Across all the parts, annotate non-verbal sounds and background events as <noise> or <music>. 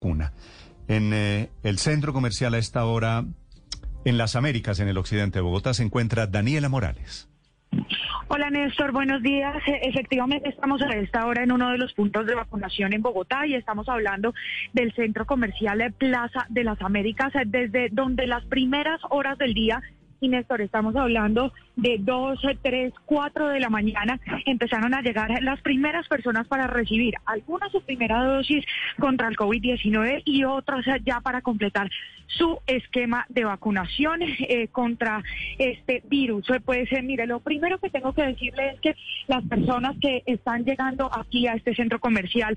Una. En eh, el centro comercial a esta hora, en las Américas, en el occidente de Bogotá, se encuentra Daniela Morales. Hola Néstor, buenos días. E- Efectivamente estamos a esta hora en uno de los puntos de vacunación en Bogotá y estamos hablando del centro comercial Plaza de las Américas, eh, desde donde las primeras horas del día y Néstor, estamos hablando de 2, 3, 4 de la mañana, empezaron a llegar las primeras personas para recibir algunas su primera dosis contra el COVID-19 y otras ya para completar su esquema de vacunación eh, contra este virus. Pues eh, mire, lo primero que tengo que decirle es que las personas que están llegando aquí a este centro comercial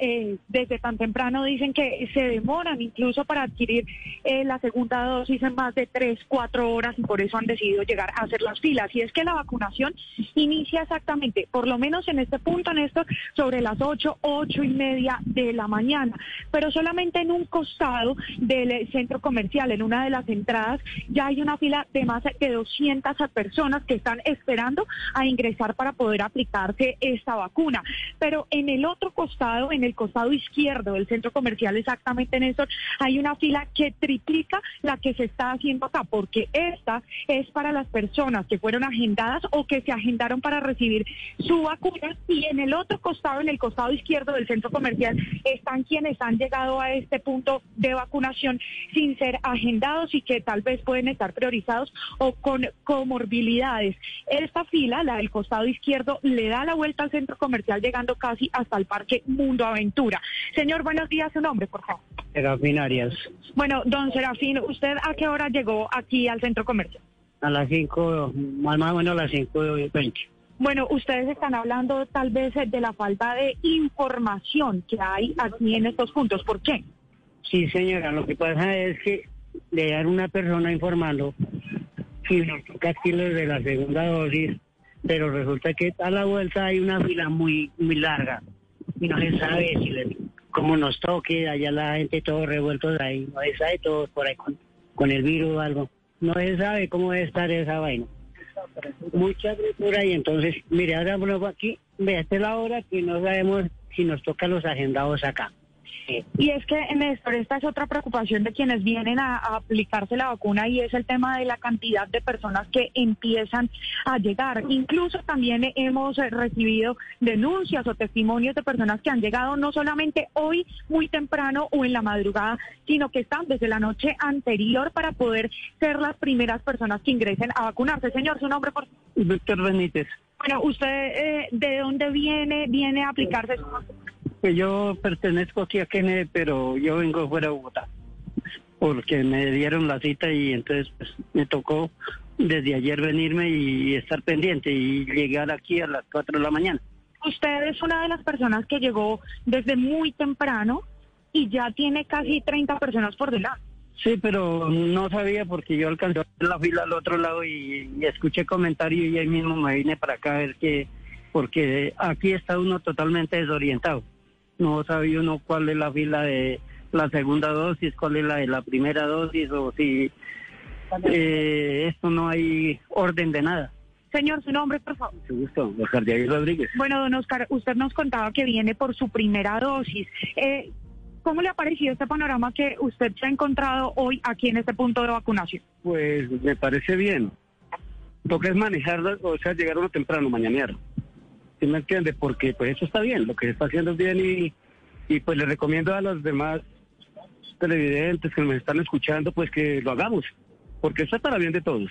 eh, desde tan temprano dicen que se demoran incluso para adquirir eh, la segunda dosis en más de 3, 4 horas y por eso han decidido llegar a hacer las filas. Y es que la vacunación inicia exactamente, por lo menos en este punto, Néstor, sobre las 8, 8 y media de la mañana, pero solamente en un costado del eh, centro comercial, en una de las entradas, ya hay una fila de más de 200 personas que están esperando a ingresar para poder aplicarse esta vacuna. Pero en el otro costado, en el costado izquierdo del centro comercial, exactamente, Néstor, hay una fila que triplica la que se está haciendo acá, porque esta es para las personas que fueron agendadas o que se agendaron para recibir su vacuna y en el otro costado, en el costado izquierdo del centro comercial, están quienes han llegado a este punto de vacunación sin ser agendados y que tal vez pueden estar priorizados o con comorbilidades. Esta fila, la del costado izquierdo, le da la vuelta al centro comercial llegando casi hasta el Parque Mundo Aventura. Señor, buenos días, su nombre, por favor. Serafín Arias, Bueno, don Serafín, ¿usted a qué hora llegó aquí al centro comercial? A las 5, más más o menos a las 5 y 20. Bueno, ustedes están hablando tal vez de la falta de información que hay aquí en estos puntos. ¿Por qué? Sí, señora, lo que pasa es que le dan una persona informando si nos toca aquí los de la segunda dosis, pero resulta que a la vuelta hay una fila muy muy larga y no se sabe si le, cómo nos toque, allá la gente todos revueltos ahí, no se sabe todos por ahí con, con el virus o algo, no se sabe cómo debe estar esa vaina. Mucha agricultura y entonces, mire, ahora bueno, aquí, vea, esta es la hora que no sabemos si nos toca los agendados acá. Y es que, Néstor, esta es otra preocupación de quienes vienen a, a aplicarse la vacuna y es el tema de la cantidad de personas que empiezan a llegar. Incluso también hemos eh, recibido denuncias o testimonios de personas que han llegado no solamente hoy muy temprano o en la madrugada, sino que están desde la noche anterior para poder ser las primeras personas que ingresen a vacunarse. Señor, su nombre, por favor. Víctor Benítez. Bueno, ¿usted eh, de dónde viene? ¿Viene a aplicarse su vacuna? Pues yo pertenezco aquí a Kennedy, pero yo vengo fuera de Bogotá, porque me dieron la cita y entonces pues, me tocó desde ayer venirme y estar pendiente y llegar aquí a las 4 de la mañana. Usted es una de las personas que llegó desde muy temprano y ya tiene casi 30 personas por delante. Sí, pero no sabía porque yo alcancé la fila al otro lado y, y escuché comentarios y ahí mismo me vine para acá a ver que, porque aquí está uno totalmente desorientado. No sabía uno cuál es la fila de la segunda dosis, cuál es la de la primera dosis o si eh, esto no hay orden de nada. Señor, su nombre, por favor. Mucho gusto, Oscar Jair Rodríguez. Bueno, don Oscar, usted nos contaba que viene por su primera dosis. Eh, ¿Cómo le ha parecido este panorama que usted se ha encontrado hoy aquí en este punto de vacunación? Pues me parece bien. Lo que es manejar, o sea, llegar uno temprano, mañanear. ¿Sí me entiende? Porque pues eso está bien, lo que se está haciendo es bien y, y pues le recomiendo a los demás televidentes que nos están escuchando pues que lo hagamos, porque eso es para bien de todos.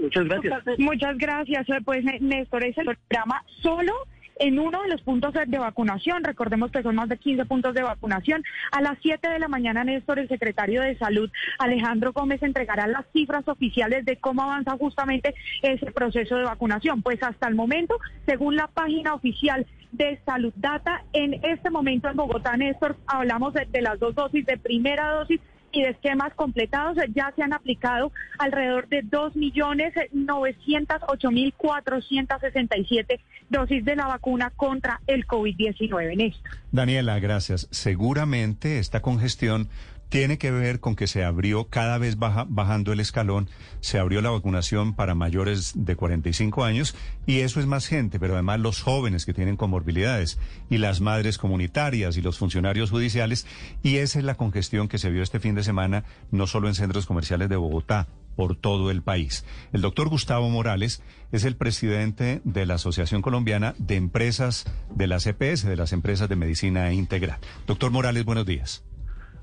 Muchas gracias. Muchas gracias. Eh, Pues Né- Néstor, es el programa solo en uno de los puntos de vacunación. Recordemos que son más de 15 puntos de vacunación. A las 7 de la mañana, Néstor, el secretario de Salud, Alejandro Gómez, entregará las cifras oficiales de cómo avanza justamente ese proceso de vacunación. Pues hasta el momento, según la página oficial de Salud Data. En este momento en Bogotá, Néstor, hablamos de, de las dos dosis, de primera dosis y de esquemas completados ya se han aplicado alrededor de 2.908.467 dosis de la vacuna contra el COVID-19. Néstor. Daniela, gracias. Seguramente esta congestión tiene que ver con que se abrió cada vez baja, bajando el escalón, se abrió la vacunación para mayores de 45 años y eso es más gente, pero además los jóvenes que tienen comorbilidades y las madres comunitarias y los funcionarios judiciales y esa es la congestión que se vio este fin de semana no solo en centros comerciales de Bogotá, por todo el país. El doctor Gustavo Morales es el presidente de la Asociación Colombiana de Empresas de las EPS, de las Empresas de Medicina Integral. Doctor Morales, buenos días.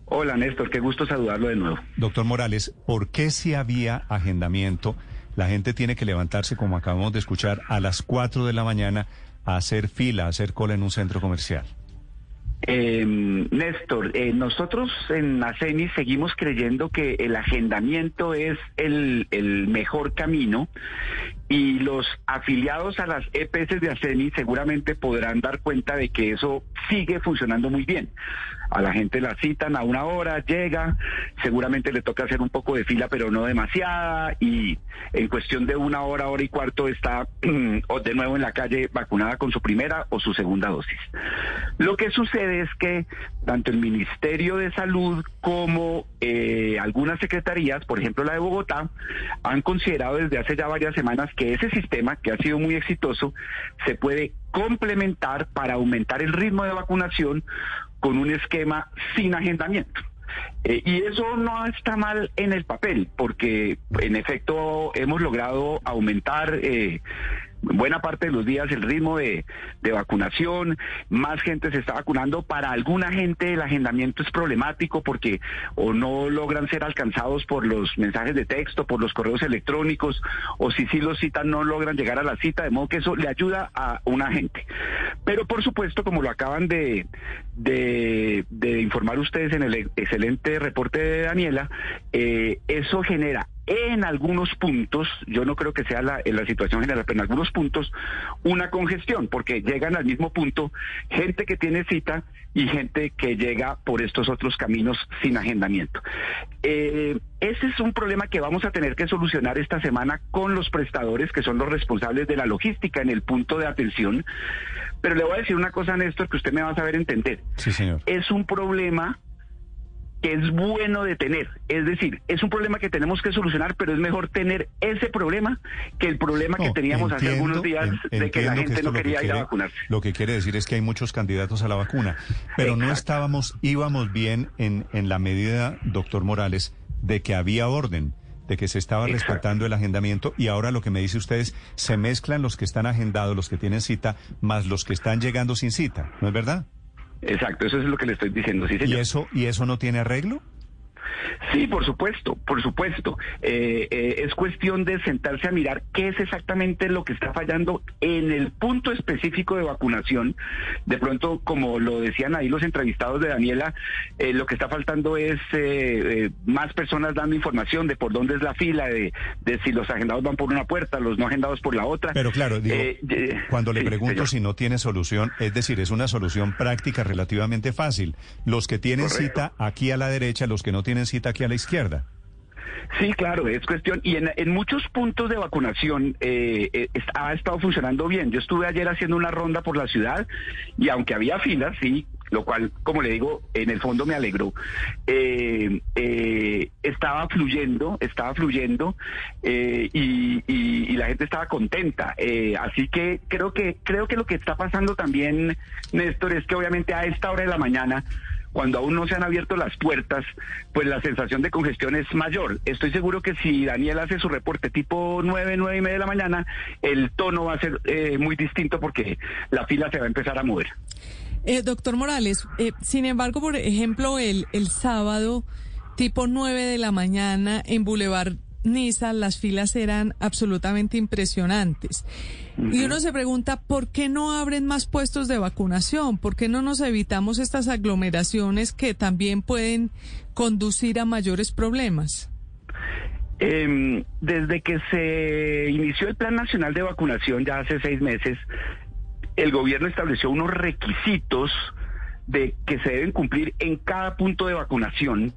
Hola Néstor, qué gusto saludarlo de nuevo. Doctor Morales, ¿por qué si había agendamiento? La gente tiene que levantarse, como acabamos de escuchar, a las 4 de la mañana a hacer fila, a hacer cola en un centro comercial. Eh, Néstor, eh, nosotros en ACEMI seguimos creyendo que el agendamiento es el, el mejor camino y los afiliados a las EPS de ACEMI seguramente podrán dar cuenta de que eso sigue funcionando muy bien. A la gente la citan a una hora, llega, seguramente le toca hacer un poco de fila, pero no demasiada, y en cuestión de una hora, hora y cuarto está <clears throat> de nuevo en la calle vacunada con su primera o su segunda dosis. Lo que sucede es que tanto el Ministerio de Salud como eh, algunas secretarías, por ejemplo la de Bogotá, han considerado desde hace ya varias semanas que ese sistema, que ha sido muy exitoso, se puede complementar para aumentar el ritmo de vacunación con un esquema sin agendamiento. Eh, y eso no está mal en el papel, porque en efecto hemos logrado aumentar eh, buena parte de los días el ritmo de, de, vacunación, más gente se está vacunando. Para alguna gente el agendamiento es problemático porque o no logran ser alcanzados por los mensajes de texto, por los correos electrónicos, o si sí los citan no logran llegar a la cita, de modo que eso le ayuda a una gente. Pero por supuesto, como lo acaban de, de, informar ustedes en el excelente reporte de Daniela, eh, eso genera en algunos puntos, yo no creo que sea la, en la situación general, pero en algunos puntos, una congestión, porque llegan al mismo punto gente que tiene cita y gente que llega por estos otros caminos sin agendamiento. Eh, ese es un problema que vamos a tener que solucionar esta semana con los prestadores, que son los responsables de la logística en el punto de atención. Pero le voy a decir una cosa, Néstor, que usted me va a saber entender. Sí, señor. Es un problema que es bueno de tener. Es decir, es un problema que tenemos que solucionar, pero es mejor tener ese problema que el problema no, que teníamos entiendo, hace algunos días en, de que la gente que no quería ir a vacunarse. Lo que quiere decir es que hay muchos candidatos a la vacuna, pero Exacto. no estábamos, íbamos bien en, en la medida, doctor Morales, de que había orden de que se estaba Exacto. respetando el agendamiento y ahora lo que me dice usted es, se mezclan los que están agendados, los que tienen cita, más los que están llegando sin cita, ¿no es verdad? Exacto, eso es lo que le estoy diciendo, sí, señor. ¿Y eso, ¿Y eso no tiene arreglo? Sí, por supuesto, por supuesto. Eh, eh, es cuestión de sentarse a mirar qué es exactamente lo que está fallando en el punto específico de vacunación. De pronto, como lo decían ahí los entrevistados de Daniela, eh, lo que está faltando es eh, más personas dando información de por dónde es la fila, de, de, si los agendados van por una puerta, los no agendados por la otra. Pero claro, digo, cuando le sí, pregunto señor. si no tiene solución, es decir, es una solución práctica relativamente fácil. Los que tienen Correcto. cita aquí a la derecha, los que no tienen cita aquí a la izquierda. Sí, claro, es cuestión. Y en, muchos puntos de vacunación eh, eh, ha estado funcionando bien. Yo estuve ayer haciendo una ronda por la ciudad y aunque había filas, sí, lo cual, como le digo, en el fondo me alegró. Eh, eh, estaba fluyendo, estaba fluyendo eh, y, y, y, la gente estaba contenta. Eh, así que creo que creo que lo que está pasando también, Néstor, es que obviamente a esta hora de la mañana cuando aún no se han abierto las puertas, pues la sensación de congestión es mayor. Estoy seguro que si Daniel hace su reporte tipo 9, 9 y media de la mañana, el tono va a ser eh, muy distinto porque la fila se va a empezar a mover. Eh, doctor Morales, eh, sin embargo, por ejemplo, el, el sábado tipo 9 de la mañana en Boulevard Niza las filas eran absolutamente impresionantes. Uh -huh. Y uno se pregunta, ¿por qué no abren más puestos de vacunación? ¿Por qué no nos evitamos estas aglomeraciones que también pueden conducir a mayores problemas? Eh, desde que se inició el Plan Nacional de Vacunación ya hace seis meses, el gobierno estableció unos requisitos de que se deben cumplir en cada punto de vacunación.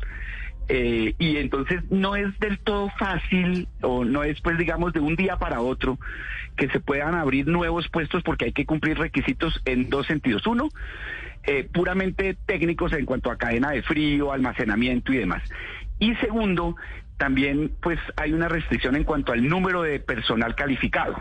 Eh, y entonces no es del todo fácil o no es pues digamos de un día para otro que se puedan abrir nuevos puestos porque hay que cumplir requisitos en dos sentidos. Uno, eh, puramente técnicos en cuanto a cadena de frío, almacenamiento y demás. Y segundo, también pues hay una restricción en cuanto al número de personal calificado.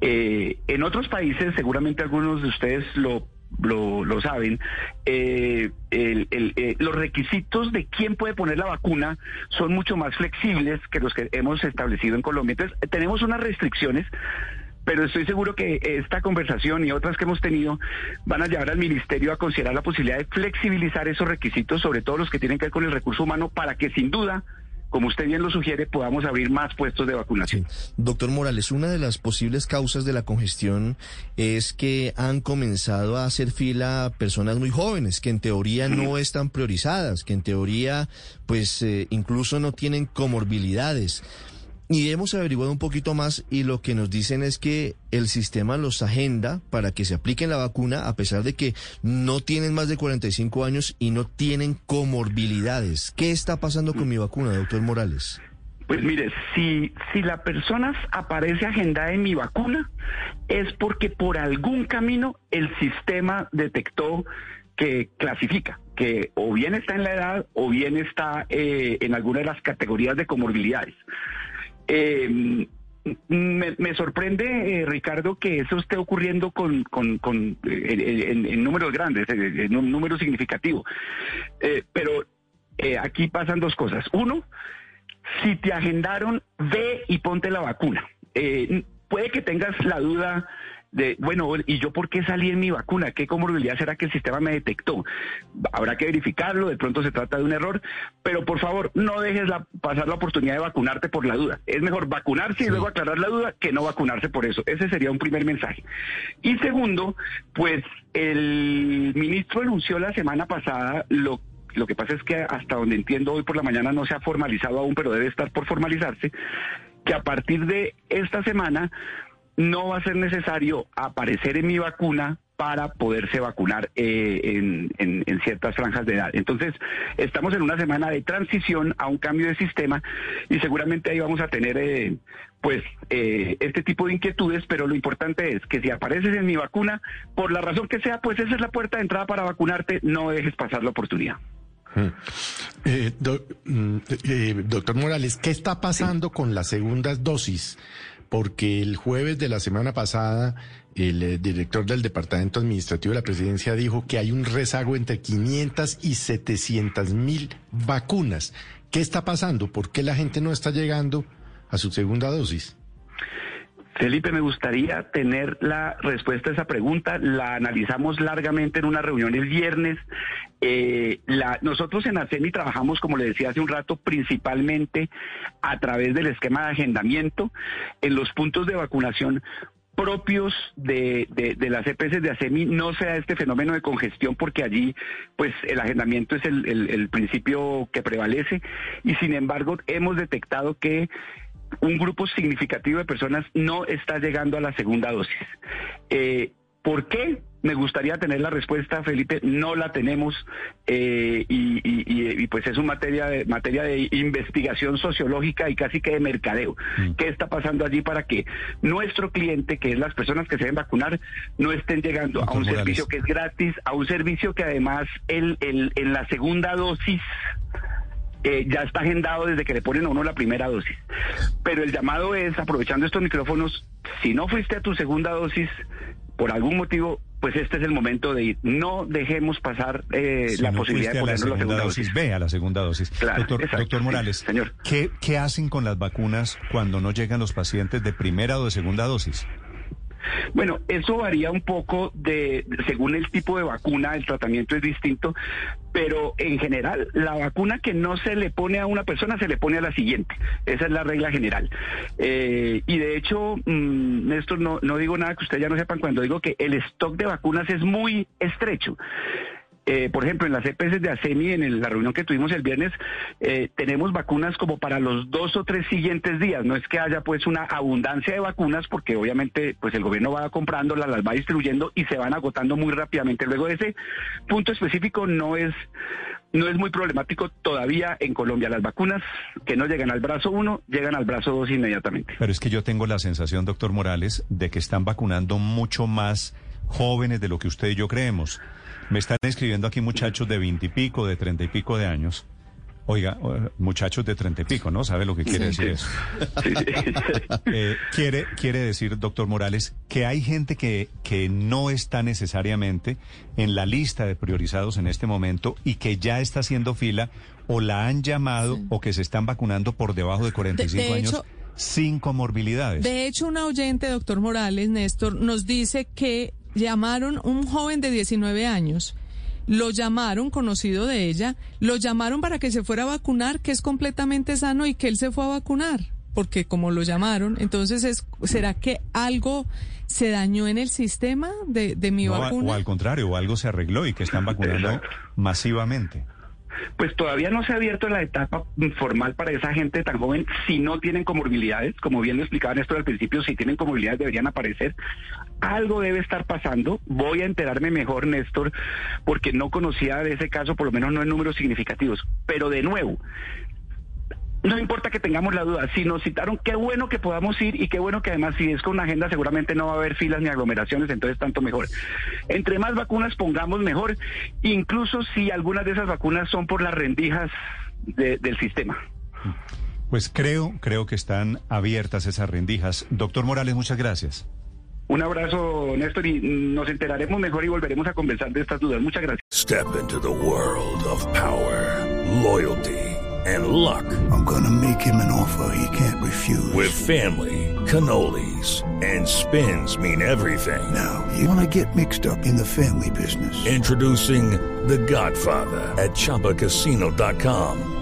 Eh, en otros países, seguramente algunos de ustedes lo lo, saben, eh, eh, los requisitos de quién puede poner la vacuna son mucho más flexibles que los que hemos establecido en Colombia. Entonces, tenemos unas restricciones pero estoy seguro que esta conversación y otras que hemos tenido van a llevar al ministerio a considerar la posibilidad de flexibilizar esos requisitos, sobre todo los que tienen que ver con el recurso humano, para que sin duda como usted bien lo sugiere, podamos abrir más puestos de vacunación. Doctor Morales, una de las posibles causas de la congestión es que han comenzado a hacer fila personas muy jóvenes, que en teoría no están priorizadas, que en teoría pues eh, incluso no tienen comorbilidades. Y hemos averiguado un poquito más y lo que nos dicen es que el sistema los agenda para que se apliquen la vacuna a pesar de que no tienen más de 45 años y no tienen comorbilidades. ¿Qué está pasando con mi vacuna, doctor Morales? Pues mire, si, si la persona aparece agendada en mi vacuna, es porque por algún camino el sistema detectó que clasifica, que o bien está en la edad o bien está eh, en alguna de las categorías de comorbilidades. Eh, me, sorprende, eh, Ricardo, que eso esté ocurriendo con, eh, en, números grandes, en un número significativo. pero aquí pasan dos cosas. Uno, si te agendaron, ve y ponte la vacuna. Puede que tengas la duda de, bueno, ¿y yo por qué salí en mi vacuna? ¿Qué comorbilidad será que el sistema me detectó? Habrá que verificarlo, de pronto se trata de un error, pero por favor, no dejes la, pasar la oportunidad de vacunarte por la duda. Es mejor vacunarse y luego aclarar la duda que no vacunarse por eso. Ese sería un primer mensaje. Y segundo, pues el ministro anunció la semana pasada lo lo que pasa es que hasta donde entiendo hoy por la mañana no se ha formalizado aún, pero debe estar por formalizarse, que a partir de esta semana no va a ser necesario aparecer en mi vacuna para poderse vacunar eh, en, ciertas franjas de edad. Entonces, estamos en una semana de transición a un cambio de sistema y seguramente ahí vamos a tener eh, pues eh, este tipo de inquietudes, pero lo importante es que si apareces en mi vacuna, por la razón que sea, pues esa es la puerta de entrada para vacunarte, no dejes pasar la oportunidad. Mm. doctor Morales, ¿qué está pasando con las segundas dosis? porque el jueves de la semana pasada el eh, director del Departamento Administrativo de la Presidencia dijo que hay un rezago entre 500 y 700 mil vacunas. ¿Qué está pasando? ¿Por qué la gente no está llegando a su segunda dosis? Felipe, me gustaría tener la respuesta a esa pregunta. La analizamos largamente en una reunión el viernes. Eh, nosotros en ACEMI trabajamos, como le decía hace un rato, principalmente a través del esquema de agendamiento en los puntos de vacunación propios de, las EPS de ACEMI no sea este fenómeno de congestión porque allí pues el agendamiento es el principio que prevalece y sin embargo hemos detectado que un grupo significativo de personas no está llegando a la segunda dosis. Eh, ¿Por qué? Me gustaría tener la respuesta, Felipe. No la tenemos eh, y, pues es una materia de, materia de investigación sociológica y casi que de mercadeo. Mm. ¿Qué está pasando allí para que nuestro cliente, que es las personas que se deben vacunar, no estén llegando a un servicio que es gratis, a un servicio que además el, el, en la segunda dosis eh, ya está agendado desde que le ponen a uno la primera dosis. Pero el llamado es, aprovechando estos micrófonos, si no fuiste a tu segunda dosis, por algún motivo, pues este es el momento de ir. No dejemos pasar eh, la posibilidad de ponernos la segunda, dosis. Ve a la segunda dosis. doctor, doctor, Morales, señor. ¿qué, ¿qué hacen con las vacunas cuando no llegan los pacientes de primera o de segunda dosis? Bueno, eso varía un poco de según el tipo de vacuna, el tratamiento es distinto, pero en general la vacuna que no se le pone a una persona se le pone a la siguiente. Esa es la regla general. Eh, y de hecho, mm, Néstor, no, no digo nada que ustedes ya no sepan cuando digo que el stock de vacunas es muy estrecho. Eh, por ejemplo, en las EPS de ASEMI, en la reunión que tuvimos el viernes, eh, tenemos vacunas como para los dos o tres siguientes días. No es que haya pues una abundancia de vacunas, porque obviamente pues el gobierno va comprándolas, las va distribuyendo y se van agotando muy rápidamente. Luego ese punto específico no es no es muy problemático todavía en Colombia. Las vacunas que no llegan al brazo 1 llegan al brazo 2 inmediatamente. Pero es que yo tengo la sensación, doctor Morales, de que están vacunando mucho más jóvenes de lo que usted y yo creemos. Me están escribiendo aquí muchachos de veinte y pico, de treinta y pico de años. Oiga, muchachos de treinta y pico, ¿no? ¿Sabe lo que quiere Sí. decir eso? Eh, quiere, quiere decir, doctor Morales, que hay gente que, que no está necesariamente en la lista de priorizados en este momento y que ya está haciendo fila o la han llamado o que se están vacunando por debajo de 45 De- de años hecho- sin comorbilidades. De hecho, una oyente, doctor Morales, Néstor, nos dice que llamaron un joven de 19 años. Lo llamaron, conocido de ella, lo llamaron para que se fuera a vacunar, que es completamente sano y que él se fue a vacunar, porque como lo llamaron, entonces es, ¿será que algo se dañó en el sistema de, de mi No, vacuna? o al contrario, o algo se arregló y que están vacunando Exacto. masivamente. Pues todavía no se ha abierto la etapa formal para esa gente tan joven si no tienen comorbilidades. Como bien lo explicaba Néstor al principio, si tienen comorbilidades deberían aparecer. Algo debe estar pasando. Voy a enterarme mejor, Néstor, porque no conocía de ese caso, por lo menos no en números significativos. Pero de nuevo, no importa que tengamos la duda, si nos citaron, qué bueno que podamos ir y qué bueno que además si es con una agenda seguramente no va a haber filas ni aglomeraciones, entonces tanto mejor. Entre más vacunas pongamos mejor, incluso si algunas de esas vacunas son por las rendijas de- del sistema. Pues creo, creo que están abiertas esas rendijas. Doctor Morales, muchas gracias. Un abrazo, Néstor, y nos enteraremos mejor y volveremos a conversar de estas dudas. Muchas gracias. Step into the world of power, loyalty, and luck. I'm gonna make him an offer he can't refuse. With family, cannolis, and spins mean everything. Now, you wanna get mixed up in the family business. Introducing The Godfather at ChumbaCasino.com.